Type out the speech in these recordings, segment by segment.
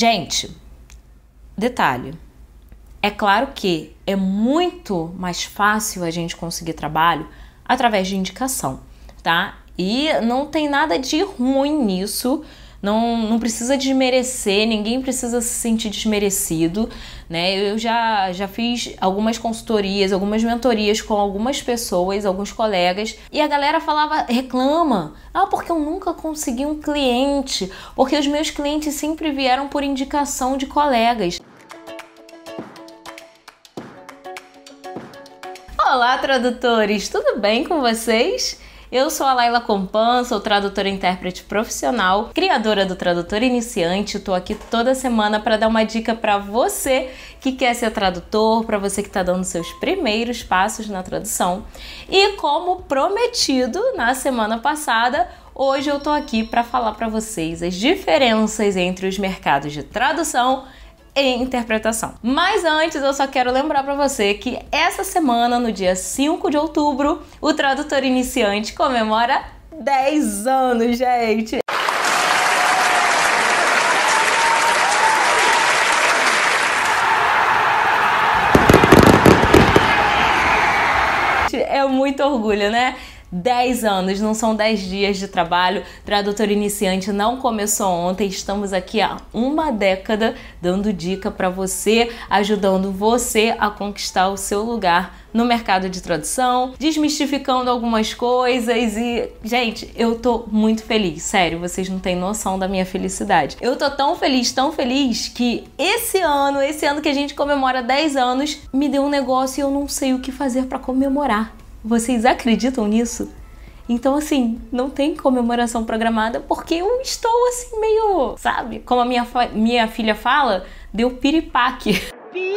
Gente, detalhe. É claro que é muito mais fácil a gente conseguir trabalho através de indicação, tá? E não tem nada de ruim nisso. Não, não precisa desmerecer, ninguém precisa se sentir desmerecido, né? Eu já, já fiz algumas consultorias, algumas mentorias com algumas pessoas, alguns colegas, e a galera falava, reclama, ah, porque eu nunca consegui um cliente, porque os meus clientes sempre vieram por indicação de colegas. Olá, tradutores, tudo bem com vocês? Eu sou a Laila Compan, sou tradutora e intérprete profissional, criadora do Tradutor Iniciante. Estou aqui toda semana para dar uma dica para você que quer ser tradutor, para você que está dando seus primeiros passos na tradução. E como prometido na semana passada, hoje eu estou aqui para falar para vocês as diferenças entre os mercados de tradução e interpretação. Mas antes, eu só quero lembrar para você que essa semana, no dia 5 de outubro, o tradutor iniciante comemora 10 anos, gente. É muito orgulho, né? 10 anos, não são 10 dias de trabalho. Tradutor iniciante não começou ontem, estamos aqui há uma década dando dica para você, ajudando você a conquistar o seu lugar no mercado de tradução, desmistificando algumas coisas e, gente, eu tô muito feliz, sério, vocês não têm noção da minha felicidade. Eu tô tão feliz, tão feliz que esse ano, esse ano que a gente comemora 10 anos, me deu um negócio e eu não sei o que fazer para comemorar. Vocês acreditam nisso? Então, assim, não tem comemoração programada porque eu estou assim meio, sabe? Como a minha, minha filha fala, deu piripaque. Pi,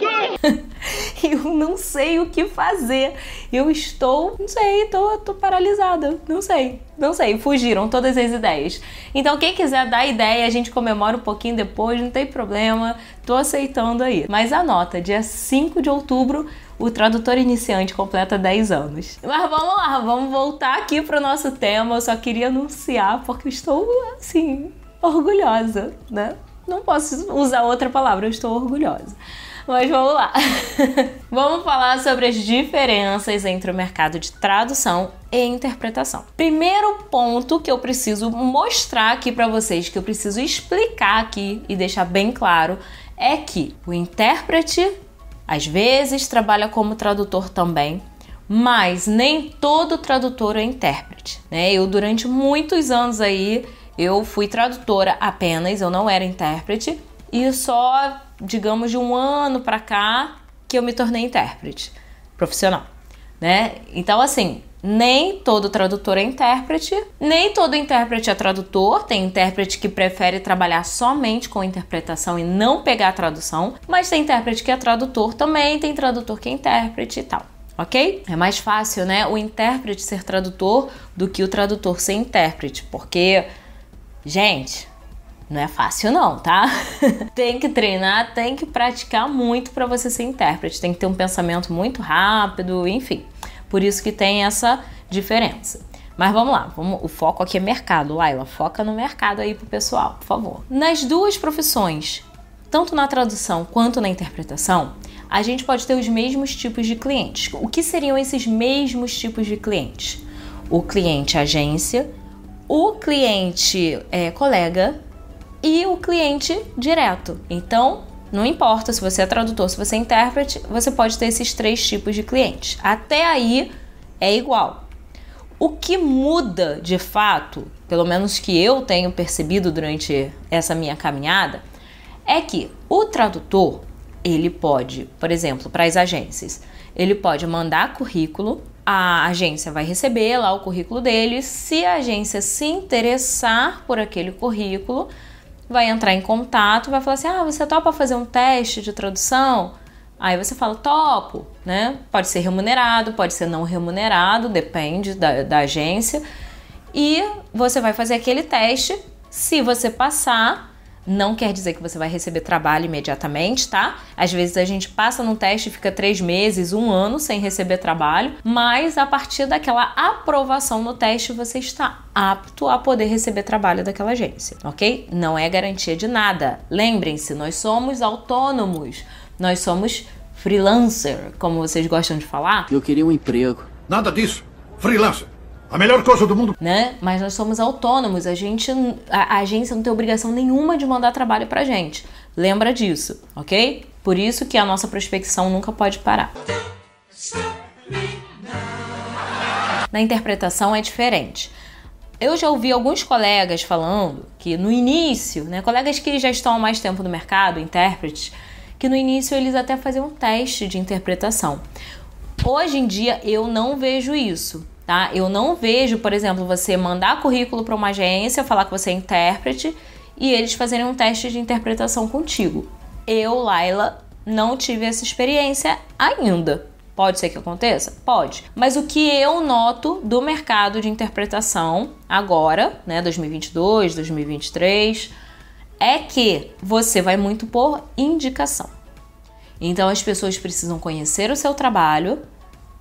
eu não sei o que fazer. Eu estou, não sei, tô, tô paralisada. Não sei, não sei. Fugiram todas as ideias. Então, quem quiser dar ideia, a gente comemora um pouquinho depois, não tem problema. Tô aceitando aí. Mas anota, dia 5 de outubro, o tradutor iniciante completa 10 anos. Mas vamos lá, vamos voltar aqui pro nosso tema. Eu só queria anunciar porque eu estou, assim, orgulhosa, né? Não posso usar outra palavra, eu estou orgulhosa. Mas vamos lá. vamos falar sobre as diferenças entre o mercado de tradução e interpretação. Primeiro ponto que eu preciso mostrar aqui para vocês, que eu preciso explicar aqui e deixar bem claro, é que o intérprete às vezes trabalha como tradutor também, mas nem todo tradutor é intérprete, né? Eu durante muitos anos aí eu fui tradutora apenas, eu não era intérprete e só digamos, de um ano para cá que eu me tornei intérprete profissional, né? Então, assim, nem todo tradutor é intérprete, nem todo intérprete é tradutor. Tem intérprete que prefere trabalhar somente com interpretação e não pegar a tradução, mas tem intérprete que é tradutor também, tem tradutor que é intérprete e tal. Ok? É mais fácil, né? O intérprete ser tradutor do que o tradutor ser intérprete, porque, gente, não é fácil não, tá? tem que treinar, tem que praticar muito para você ser intérprete. Tem que ter um pensamento muito rápido, enfim. Por isso que tem essa diferença. Mas vamos lá, vamos, o foco aqui é mercado. Laila, foca no mercado aí pro pessoal, por favor. Nas duas profissões, tanto na tradução quanto na interpretação, a gente pode ter os mesmos tipos de clientes. O que seriam esses mesmos tipos de clientes? O cliente agência, o cliente é, colega e o cliente direto. Então, não importa se você é tradutor, se você é intérprete, você pode ter esses três tipos de clientes. Até aí é igual. O que muda de fato, pelo menos que eu tenho percebido durante essa minha caminhada, é que o tradutor, ele pode, por exemplo, para as agências, ele pode mandar currículo, a agência vai receber lá o currículo dele, se a agência se interessar por aquele currículo, vai entrar em contato, vai falar assim: ah, você topa fazer um teste de tradução? Aí você fala, topo, né? Pode ser remunerado, pode ser não remunerado, depende da, da agência. E você vai fazer aquele teste. Se você passar, não quer dizer que você vai receber trabalho imediatamente, tá? Às vezes a gente passa num teste e fica três meses, um ano sem receber trabalho, mas a partir daquela aprovação no teste você está apto a poder receber trabalho daquela agência, ok? Não é garantia de nada. Lembrem-se, nós somos autônomos, nós somos freelancer, como vocês gostam de falar. Eu queria um emprego. Nada disso. Freelancer. A melhor coisa do mundo. Né? Mas nós somos autônomos, a gente a, a agência não tem obrigação nenhuma de mandar trabalho pra gente. Lembra disso, OK? Por isso que a nossa prospecção nunca pode parar. Na interpretação é diferente. Eu já ouvi alguns colegas falando que no início, né, colegas que já estão há mais tempo no mercado, intérpretes, que no início eles até faziam um teste de interpretação. Hoje em dia eu não vejo isso tá? Eu não vejo, por exemplo, você mandar currículo para uma agência, falar que você é intérprete e eles fazerem um teste de interpretação contigo. Eu, Laila, não tive essa experiência ainda. Pode ser que aconteça? Pode. Mas o que eu noto do mercado de interpretação agora, né, 2022, 2023, é que você vai muito por indicação. Então as pessoas precisam conhecer o seu trabalho,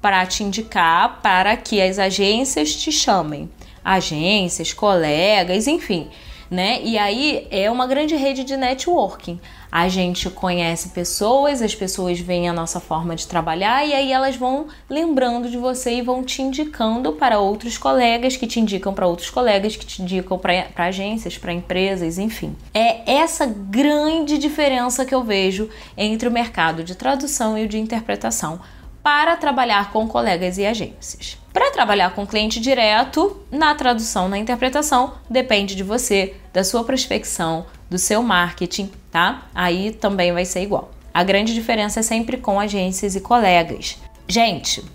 para te indicar para que as agências te chamem. Agências, colegas, enfim, né? E aí é uma grande rede de networking. A gente conhece pessoas, as pessoas veem a nossa forma de trabalhar e aí elas vão lembrando de você e vão te indicando para outros colegas, que te indicam para outros colegas, que te indicam para agências, para empresas, enfim. É essa grande diferença que eu vejo entre o mercado de tradução e o de interpretação para trabalhar com colegas e agências. Para trabalhar com cliente direto, na tradução, na interpretação, depende de você, da sua prospecção, do seu marketing, tá? Aí também vai ser igual. A grande diferença é sempre com agências e colegas. Gente,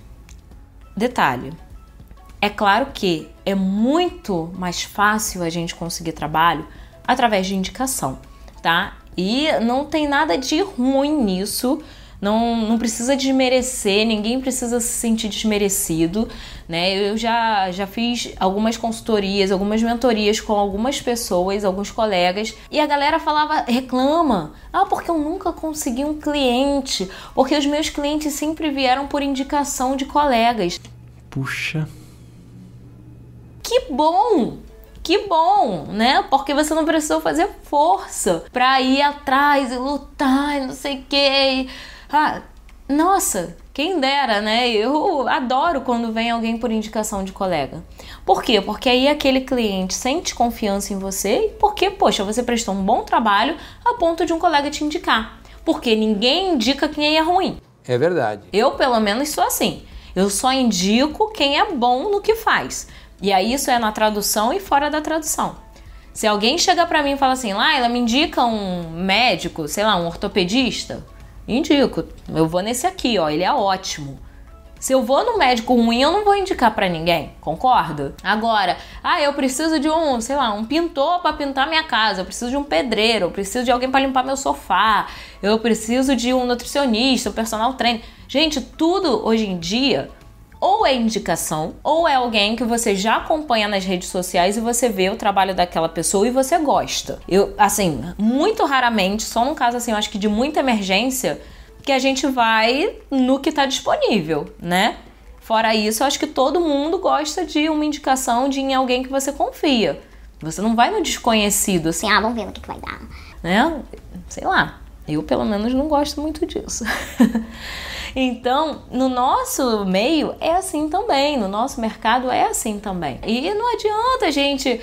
detalhe. É claro que é muito mais fácil a gente conseguir trabalho através de indicação, tá? E não tem nada de ruim nisso não, não precisa desmerecer, ninguém precisa se sentir desmerecido, né? Eu já, já fiz algumas consultorias, algumas mentorias com algumas pessoas, alguns colegas, e a galera falava, reclama, ah, porque eu nunca consegui um cliente, porque os meus clientes sempre vieram por indicação de colegas. Puxa. Que bom! que bom, né? Porque você não precisou fazer força para ir atrás e lutar e não sei o que. Ah, nossa, quem dera, né? Eu adoro quando vem alguém por indicação de colega. Por quê? Porque aí aquele cliente sente confiança em você e porque, poxa, você prestou um bom trabalho a ponto de um colega te indicar. Porque ninguém indica quem é ruim. É verdade. Eu, pelo menos, sou assim. Eu só indico quem é bom no que faz. E aí isso é na tradução e fora da tradução. Se alguém chega para mim e fala assim, Laila, me indica um médico, sei lá, um ortopedista, Indico. Eu vou nesse aqui, ó. Ele é ótimo. Se eu vou no médico ruim, eu não vou indicar para ninguém, concorda? Agora, ah, eu preciso de um, sei lá, um pintor para pintar minha casa, eu preciso de um pedreiro, eu preciso de alguém para limpar meu sofá, eu preciso de um nutricionista, um personal trainer. Gente, tudo hoje em dia ou é indicação, ou é alguém que você já acompanha nas redes sociais e você vê o trabalho daquela pessoa e você gosta. Eu, assim, muito raramente, só num caso assim, eu acho que de muita emergência, que a gente vai no que está disponível, né? Fora isso, eu acho que todo mundo gosta de uma indicação de em alguém que você confia. Você não vai no desconhecido, assim, ah, vamos ver no que, que vai dar. Né? Sei lá. Eu, pelo menos, não gosto muito disso. Então, no nosso meio é assim também, no nosso mercado é assim também. E não adianta a gente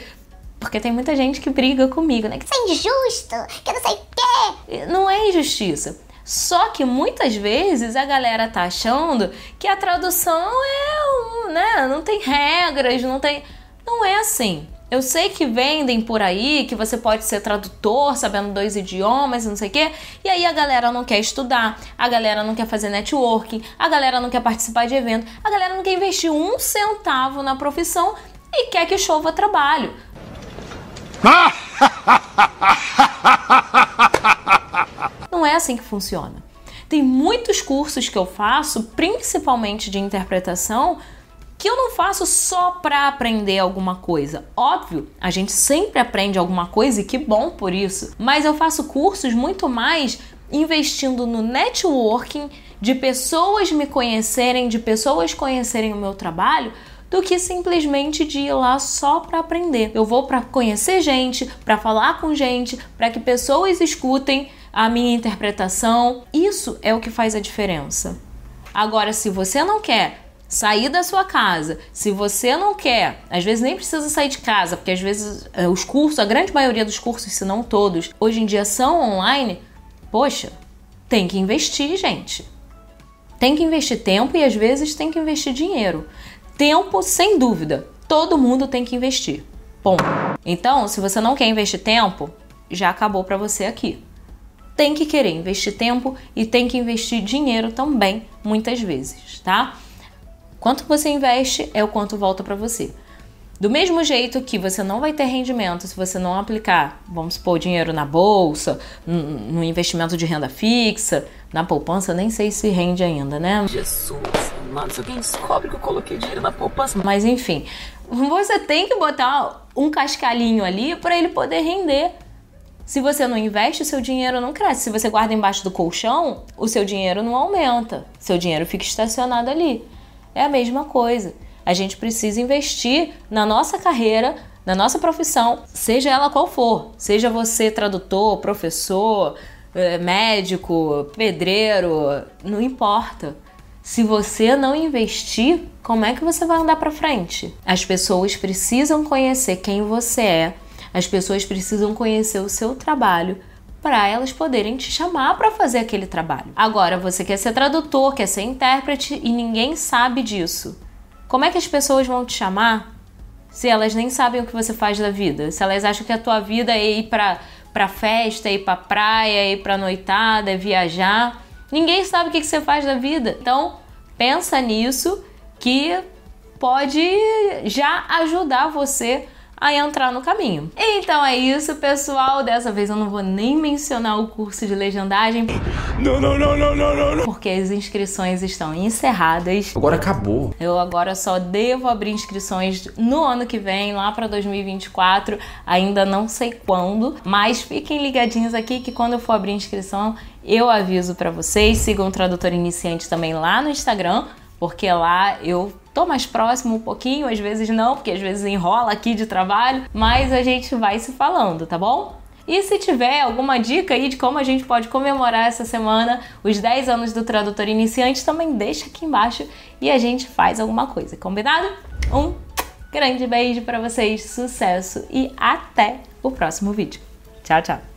porque tem muita gente que briga comigo, né? Que isso é injusto, que não sei o quê. Não é injustiça. Só que muitas vezes a galera tá achando que a tradução é, um, né, não tem regras, não tem. Não é assim. Eu sei que vendem por aí que você pode ser tradutor, sabendo dois idiomas, não sei o quê. E aí a galera não quer estudar, a galera não quer fazer networking, a galera não quer participar de evento, a galera não quer investir um centavo na profissão e quer que chova trabalho. Não é assim que funciona. Tem muitos cursos que eu faço, principalmente de interpretação, que eu não faço só para aprender alguma coisa. Óbvio, a gente sempre aprende alguma coisa e que bom por isso, mas eu faço cursos muito mais investindo no networking, de pessoas me conhecerem, de pessoas conhecerem o meu trabalho, do que simplesmente de ir lá só para aprender. Eu vou para conhecer gente, para falar com gente, para que pessoas escutem a minha interpretação. Isso é o que faz a diferença. Agora, se você não quer sair da sua casa, se você não quer, às vezes nem precisa sair de casa, porque às vezes eh, os cursos, a grande maioria dos cursos, se não todos, hoje em dia são online, poxa, tem que investir, gente. Tem que investir tempo e às vezes tem que investir dinheiro. Tempo, sem dúvida, todo mundo tem que investir. Bom, então, se você não quer investir tempo, já acabou para você aqui. Tem que querer investir tempo e tem que investir dinheiro também, muitas vezes, tá? Quanto você investe é o quanto volta para você. Do mesmo jeito que você não vai ter rendimento se você não aplicar, vamos supor, dinheiro na bolsa, no investimento de renda fixa, na poupança, nem sei se rende ainda, né? Jesus, mano, se alguém descobre que eu coloquei dinheiro na poupança. Mas enfim, você tem que botar um cascalhinho ali para ele poder render. Se você não investe, o seu dinheiro não cresce. Se você guarda embaixo do colchão, o seu dinheiro não aumenta. Seu dinheiro fica estacionado ali é a mesma coisa. A gente precisa investir na nossa carreira, na nossa profissão, seja ela qual for. Seja você tradutor, professor, eh, médico, pedreiro, não importa. Se você não investir, como é que você vai andar para frente? As pessoas precisam conhecer quem você é, as pessoas precisam conhecer o seu trabalho para elas poderem te chamar para fazer aquele trabalho. Agora, você quer ser tradutor, quer ser intérprete e ninguém sabe disso. Como é que as pessoas vão te chamar se elas nem sabem o que você faz da vida? Se elas acham que a tua vida é ir para para festa, ir para praia, ir para noitada, é viajar, ninguém sabe o que você faz da vida. Então, pensa nisso que pode já ajudar você a entrar no caminho. Então é isso, pessoal. Dessa vez eu não vou nem mencionar o curso de legendagem. Não, não, não, não, não, não, não. Porque as inscrições estão encerradas. Agora acabou. Eu agora só devo abrir inscrições no ano que vem, lá para 2024. Ainda não sei quando, mas fiquem ligadinhos aqui que quando eu for abrir inscrição, eu aviso para vocês. Sigam o Tradutor Iniciante também lá no Instagram, porque lá eu tô mais próximo um pouquinho, às vezes não, porque às vezes enrola aqui de trabalho, mas a gente vai se falando, tá bom? E se tiver alguma dica aí de como a gente pode comemorar essa semana os 10 anos do tradutor iniciante, também deixa aqui embaixo e a gente faz alguma coisa, combinado? Um grande beijo para vocês, sucesso e até o próximo vídeo. Tchau, tchau!